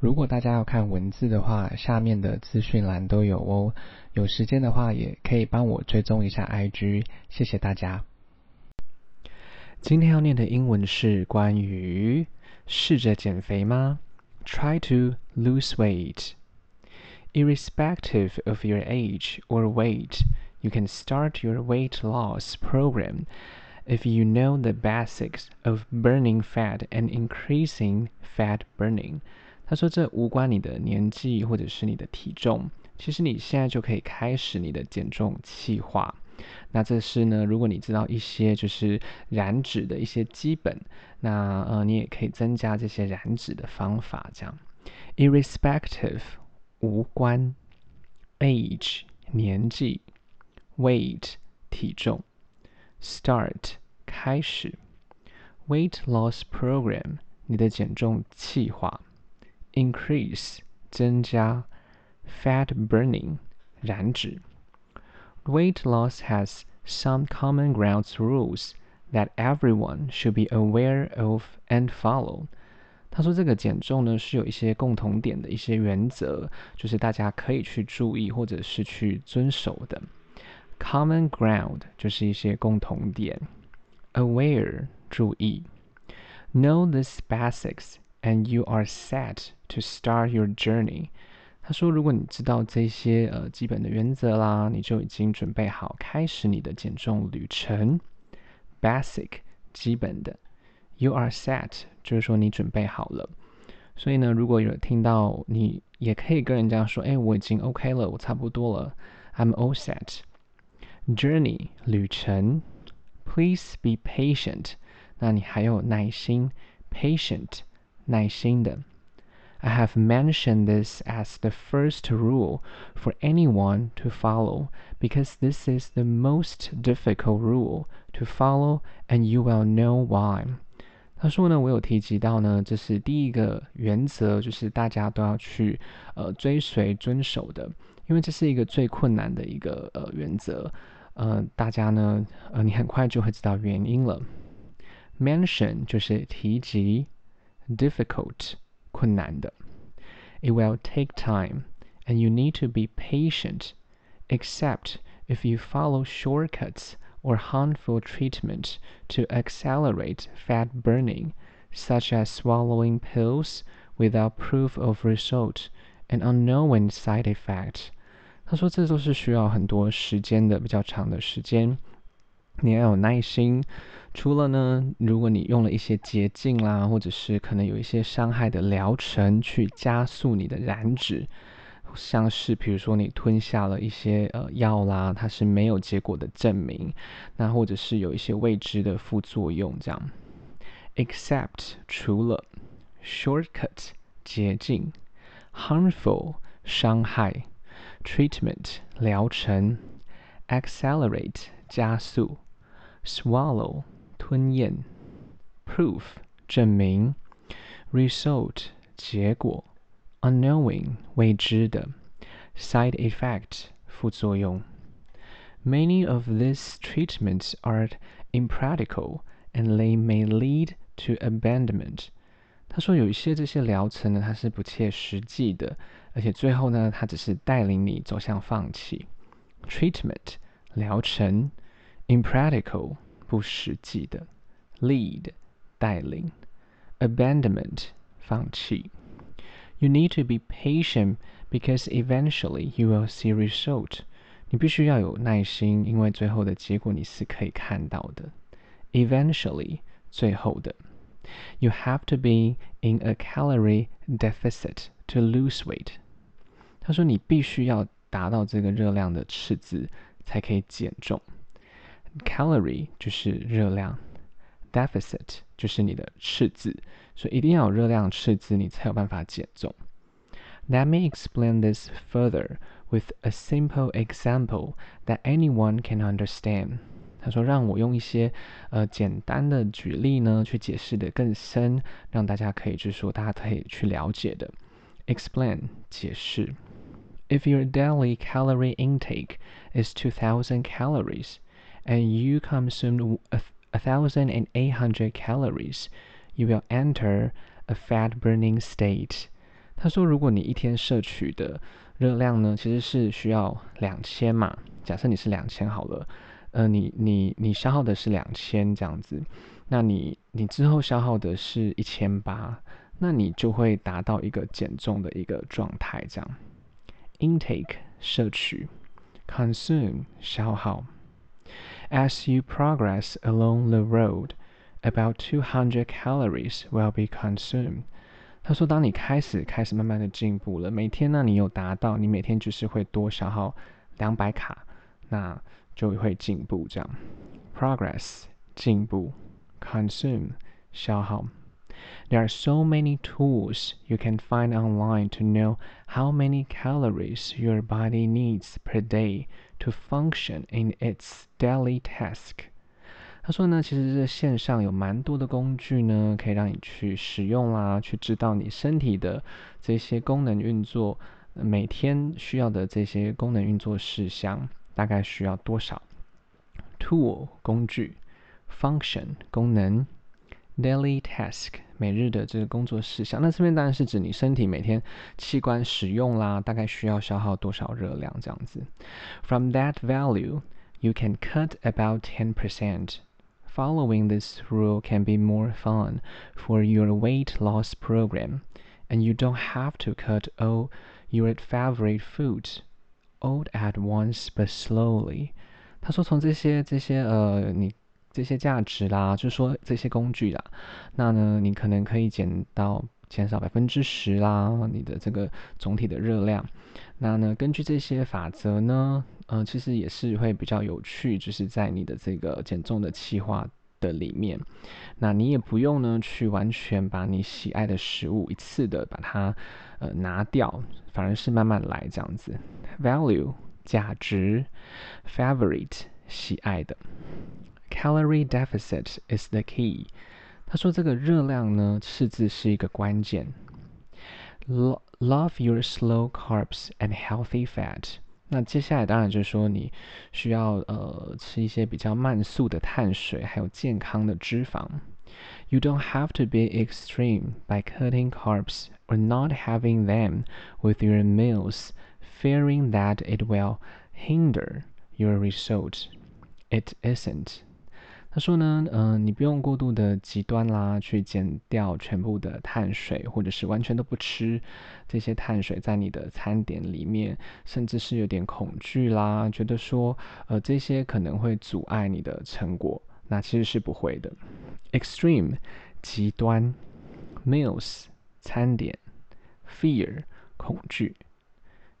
如果大家要看文字的话，下面的资讯栏都有哦。有时间的话，也可以帮我追踪一下 IG，谢谢大家。今天要念的英文是关于试着减肥吗？Try to lose weight. Irrespective of your age or weight, you can start your weight loss program if you know the basics of burning fat and increasing fat burning. 他说：“这无关你的年纪或者是你的体重，其实你现在就可以开始你的减重计划。那这是呢，如果你知道一些就是燃脂的一些基本，那呃，你也可以增加这些燃脂的方法。这样，irrespective 无关，age 年纪，weight 体重，start 开始，weight loss program 你的减重计划。” increase 增加，fat burning 燃脂。Weight loss has some common grounds rules that everyone should be aware of and follow。他说这个减重呢是有一些共同点的一些原则，就是大家可以去注意或者是去遵守的。Common ground 就是一些共同点，aware 注意，know these basics。 and you are set to start your journey。他说，如果你知道这些呃基本的原则啦，你就已经准备好开始你的减重旅程。Basic 基本的，you are set 就是说你准备好了。所以呢，如果有听到，你也可以跟人家说，哎，我已经 OK 了，我差不多了，I'm all set。Journey 旅程，Please be patient。那你还有耐心，patient。耐心的。I have mentioned this as the first rule for anyone to follow because this is the most difficult rule to follow and you will know why. 他说呢，我有提及到呢，这是第一个原则，就是大家都要去呃追随遵守的，因为这是一个最困难的一个呃原则，呃，大家呢，呃，你很快就会知道原因了。Mention 就是提及。 difficult 困难的。It will take time, and you need to be patient, except if you follow shortcuts or harmful treatment to accelerate fat burning, such as swallowing pills without proof of result and unknown side effect. 他说这都是需要很多时间的，比较长的时间。你要有耐心。 除了呢，如果你用了一些捷径啦，或者是可能有一些伤害的疗程去加速你的燃脂，像是比如说你吞下了一些呃药啦，它是没有结果的证明，那或者是有一些未知的副作用这样。Except 除了 shortcut 捷径，harmful 伤害，treatment 疗程，accelerate 加速，swallow。吞咽，proof 证明，result 结果，unknowing 未知的，side effect 副作用。Many of these treatments are impractical and they may lead to abandonment。他说有一些这些疗程呢，它是不切实际的，而且最后呢，它只是带领你走向放弃。Treatment 疗程，impractical。 不实际的，lead 带领，abandonment 放弃。You need to be patient because eventually you will see result。你必须要有耐心，因为最后的结果你是可以看到的。Eventually 最后的。You have to be in a calorie deficit to lose weight。他说你必须要达到这个热量的赤字才可以减重。 Calorie 就是热量，deficit 就是你的赤字，所以一定要有热量赤字，你才有办法减重。Let me explain this further with a simple example that anyone can understand。他说：“让我用一些呃简单的举例呢，去解释的更深，让大家可以就是说大家可以去了解的。Explain 解释。If your daily calorie intake is two thousand calories。” and you consume a thousand and eight hundred calories, you will enter a fat burning state. 他说，如果你一天摄取的热量呢，其实是需要两千嘛。假设你是两千好了，呃，你你你消耗的是两千这样子，那你你之后消耗的是一千八，那你就会达到一个减重的一个状态这样。Intake 摄取，consume 消耗。As you progress along the road, about 200 calories will be consumed. 他说，当你开始开始慢慢的进步了，每天呢，你有达到，你每天就是会多消耗两百卡，那就会进步这样。Progress 进步，consume 消耗。There are so many tools you can find online to know how many calories your body needs per day to function in its daily task。他说呢，其实这线上有蛮多的工具呢，可以让你去使用啦，去知道你身体的这些功能运作，每天需要的这些功能运作事项大概需要多少？Tool 工具，function 功能 ，daily task 每日的这个工作事项。那这边当然是指你身体每天器官使用啦，大概需要消耗多少热量这样子。From that value, you can cut about ten percent. Following this rule can be more fun for your weight loss program, and you don't have to cut all your favorite foods all at once but slowly. 他说从这些这些呃你 这些价值啦，就是说这些工具啦，那呢你可能可以减到减少百分之十啦，你的这个总体的热量。那呢根据这些法则呢。嗯，其实也是会比较有趣，就是在你的这个减重的计划的里面，那你也不用呢去完全把你喜爱的食物一次的把它呃拿掉，反而是慢慢来这样子。Value 价值，favorite 喜爱的 ，calorie deficit is the key。他说这个热量呢赤字是一个关键。Love your slow carbs and healthy fat。那接下来当然就是说，你需要呃吃一些比较慢速的碳水，还有健康的脂肪。You don't have to be extreme by cutting carbs or not having them with your meals, fearing that it will hinder your result. It isn't. 他说呢，嗯，你不用过度的极端啦，去减掉全部的碳水，或者是完全都不吃这些碳水在你的餐点里面，甚至是有点恐惧啦，觉得说，呃，这些可能会阻碍你的成果，那其实是不会的。Extreme 极端，meals 餐点，fear 恐惧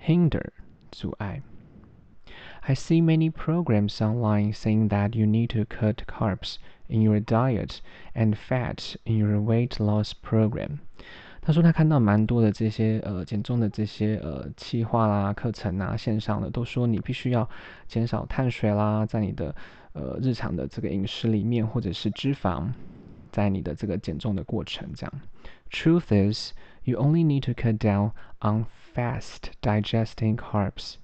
，hinder 阻碍。I see many programs online saying that you need to cut carbs in your diet and fat in your weight loss program。他说他看到蛮多的这些呃减重的这些呃计划啦、课程啊、线上的都说你必须要减少碳水啦，在你的呃日常的这个饮食里面，或者是脂肪，在你的这个减重的过程这样。Truth is, you only need to cut down on fast digesting carbs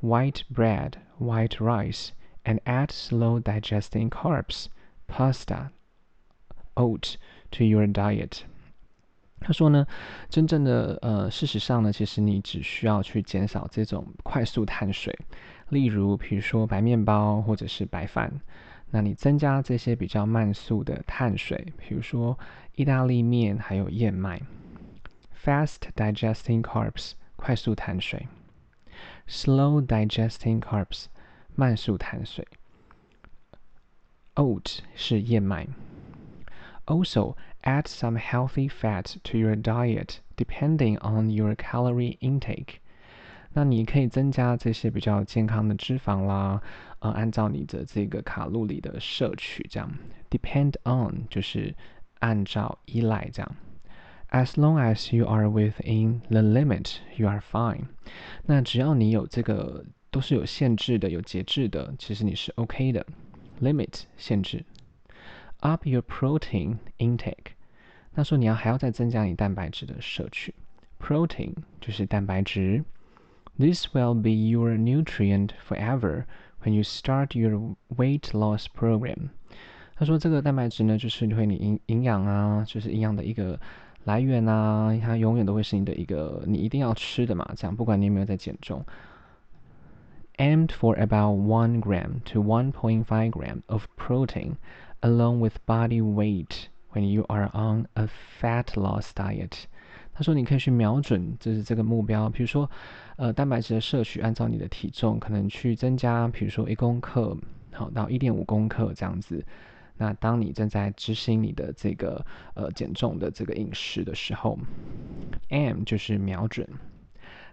White bread, white rice, and add slow digesting carbs, pasta, oat to your diet. 他说呢，真正的呃，事实上呢，其实你只需要去减少这种快速碳水，例如比如说白面包或者是白饭。那你增加这些比较慢速的碳水，比如说意大利面还有燕麦。Fast digesting carbs，快速碳水。slow digesting carbs，慢速碳水。Oat 是燕麦。Also, add some healthy fat to your diet depending on your calorie intake. 那你可以增加这些比较健康的脂肪啦，呃，按照你的这个卡路里的摄取，这样。Depend on 就是按照依赖这样。 As long as you are within the limit, you are fine. 那只要你有这个都是有限制的、有节制的，其实你是 OK 的。Limit 限制。Up your protein intake。那说你要还要再增加你蛋白质的摄取。Protein 就是蛋白质。This will be your nutrient forever when you start your weight loss program. 他说这个蛋白质呢，就是会你营营养啊，就是营养的一个。 来源啊，它永远都会是你的一个你一定要吃的嘛，这样不管你有没有在减重。Aimed for about one gram to one point five gram of protein along with body weight when you are on a fat loss diet。他说你可以去瞄准就是这个目标，比如说呃蛋白质的摄取，按照你的体重可能去增加，比如说一公克好到一点五公克这样子。那当你正在执行你的这个呃减重的这个饮食的时候，M 就是瞄准。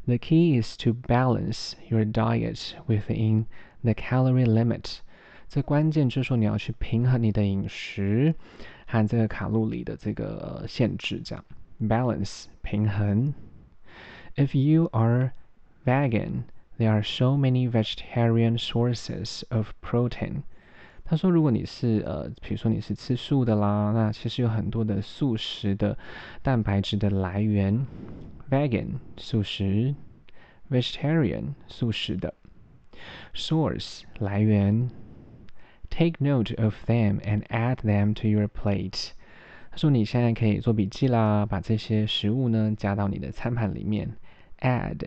The key is to balance your diet within the calorie limit。这关键就是说你要去平衡你的饮食和这个卡路里的这个限制，这样 balance 平衡。If you are vegan, there are so many vegetarian sources of protein. 他说：“如果你是呃，比如说你是吃素的啦，那其实有很多的素食的蛋白质的来源，vegan 素食，vegetarian 素食的，source 来源，take note of them and add them to your plate。”他说：“你现在可以做笔记啦，把这些食物呢加到你的餐盘里面，add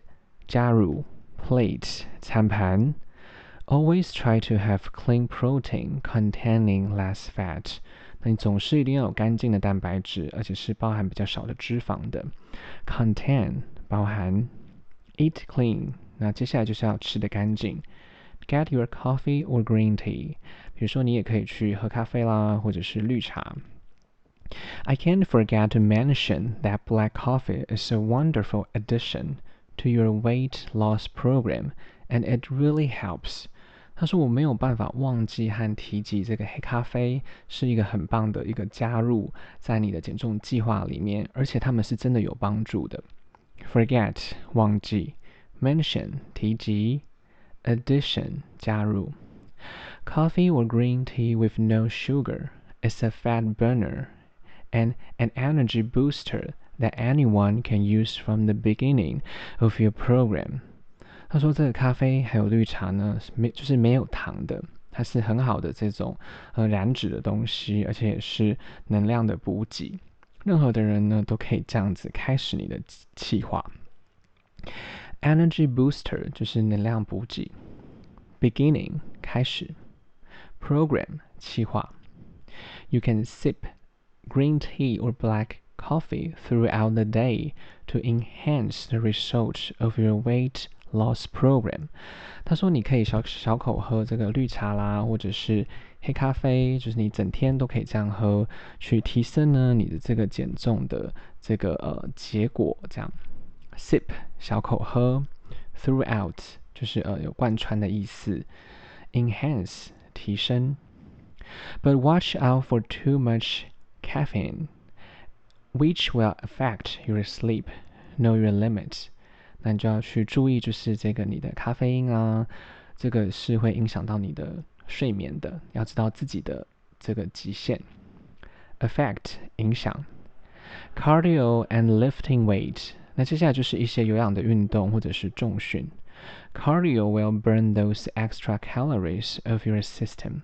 加入，plate 餐盘。” Always try to have clean protein containing less fat。那你总是一定要有干净的蛋白质，而且是包含比较少的脂肪的。Contain 包含，eat clean。那接下来就是要吃的干净。Get your coffee or green tea。比如说你也可以去喝咖啡啦，或者是绿茶。I can't forget to mention that black coffee is a wonderful addition to your weight loss program, and it really helps. 他说：“我没有办法忘记和提及这个黑咖啡是一个很棒的一个加入在你的减重计划里面，而且他们是真的有帮助的。Forget 忘记，mention 提及，addition 加入。Coffee or green tea with no sugar is a fat burner and an energy booster that anyone can use from the beginning of your program.” 他说：“这个咖啡还有绿茶呢，没就是没有糖的，它是很好的这种呃燃脂的东西，而且也是能量的补给。任何的人呢都可以这样子开始你的计划。Energy booster 就是能量补给。Beginning 开始。Program 计划。You can sip green tea or black coffee throughout the day to enhance the result of your weight.” Loss program，他说你可以小小口喝这个绿茶啦，或者是黑咖啡，就是你整天都可以这样喝，去提升呢你的这个减重的这个呃结果。这样，sip 小口喝，throughout 就是呃有贯穿的意思，enhance 提升。But watch out for too much caffeine, which will affect your sleep. Know your limits. 那你就要去注意，就是这个你的咖啡因啊，这个是会影响到你的睡眠的，要知道自己的这个极限。Affect 影响，cardio and lifting weight。那接下来就是一些有氧的运动或者是重训。Cardio will burn those extra calories of your system。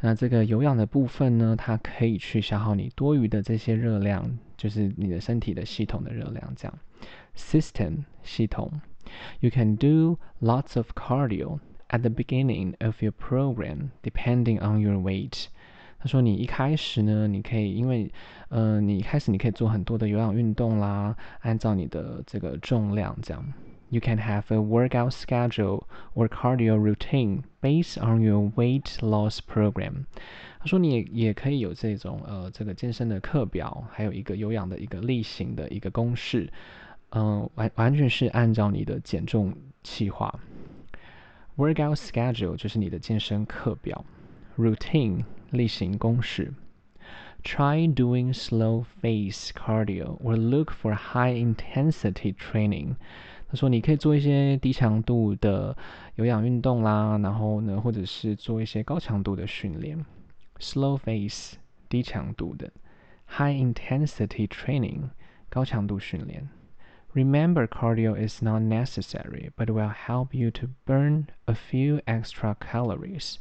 那这个有氧的部分呢，它可以去消耗你多余的这些热量，就是你的身体的系统的热量，这样。system 系统。You can do lots of cardio at the beginning of your program, depending on your weight. 他说你一开始呢，你可以因为，呃，你一开始你可以做很多的有氧运动啦，按照你的这个重量这样。You can have a workout schedule or cardio routine based on your weight loss program. 他说你也也可以有这种呃这个健身的课表，还有一个有氧的一个例行的一个公式。 嗯，完完全是按照你的减重计划。Workout schedule 就是你的健身课表。Routine 例行公式。Try doing slow phase cardio or look for high intensity training。他说你可以做一些低强度的有氧运动啦，然后呢，或者是做一些高强度的训练。Slow phase 低强度的，High intensity training 高强度训练。Remember, cardio is not necessary, but will help you to burn a few extra calories.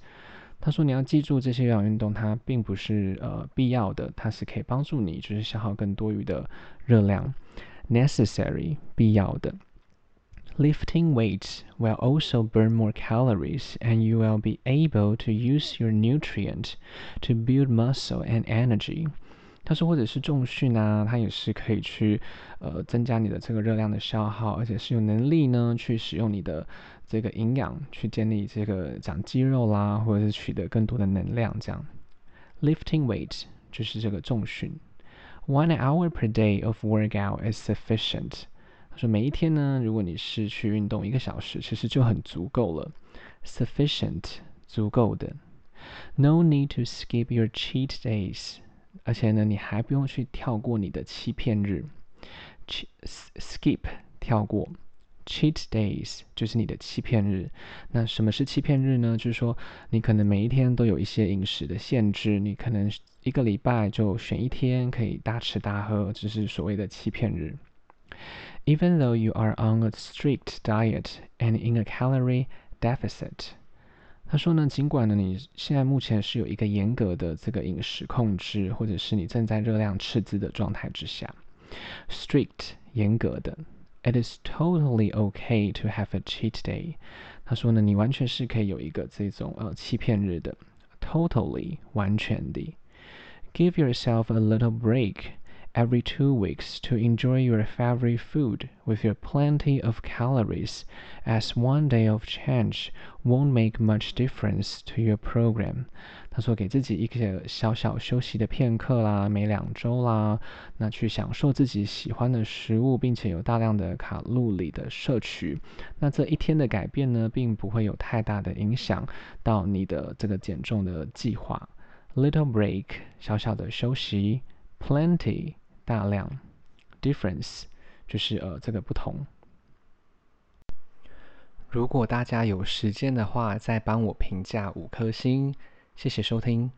他说你要记住这些有氧运动它并不是呃必要的，它是可以帮助你就是消耗更多余的热量，necessary 必要的。Lifting weights will also burn more calories, and you will be able to use your nutrient to build muscle and energy. 他说，或者是重训啊，它也是可以去呃增加你的这个热量的消耗，而且是有能力呢去使用你的这个营养去建立这个长肌肉啦，或者是取得更多的能量。这样，lifting weight 就是这个重训。One hour per day of workout is sufficient. 他说每一天呢，如果你是去运动一个小时，其实就很足够了，sufficient 足够的。No need to skip your cheat days，而且呢，你还不用去跳过你的欺骗日，cheat。skip 跳过，cheat days 就是你的欺骗日。那什么是欺骗日呢？就是说你可能每一天都有一些饮食的限制，你可能一个礼拜就选一天可以大吃大喝，这是所谓的欺骗日。even though you are on a strict diet and in a calorie deficit。他说呢，尽管呢你现在目前是有一个严格的这个饮食控制，或者是你正在热量赤字的状态之下，strict 严格的，it is totally okay to have a cheat day。他说呢，你完全是可以有一个这种呃欺骗日的，totally 完全的，give yourself a little break。every two weeks to enjoy your favorite food with your plenty of calories, as one day of change won't make much difference to your program. 他说，给自己一个小小休息的片刻啦，每两周啦，那去享受自己喜欢的食物，并且有大量的卡路里的摄取。那这一天的改变呢，并不会有太大的影响到你的这个减重的计划。Little break，小小的休息，plenty。 大量，difference 就是呃这个不同。如果大家有时间的话，再帮我评价五颗星，谢谢收听。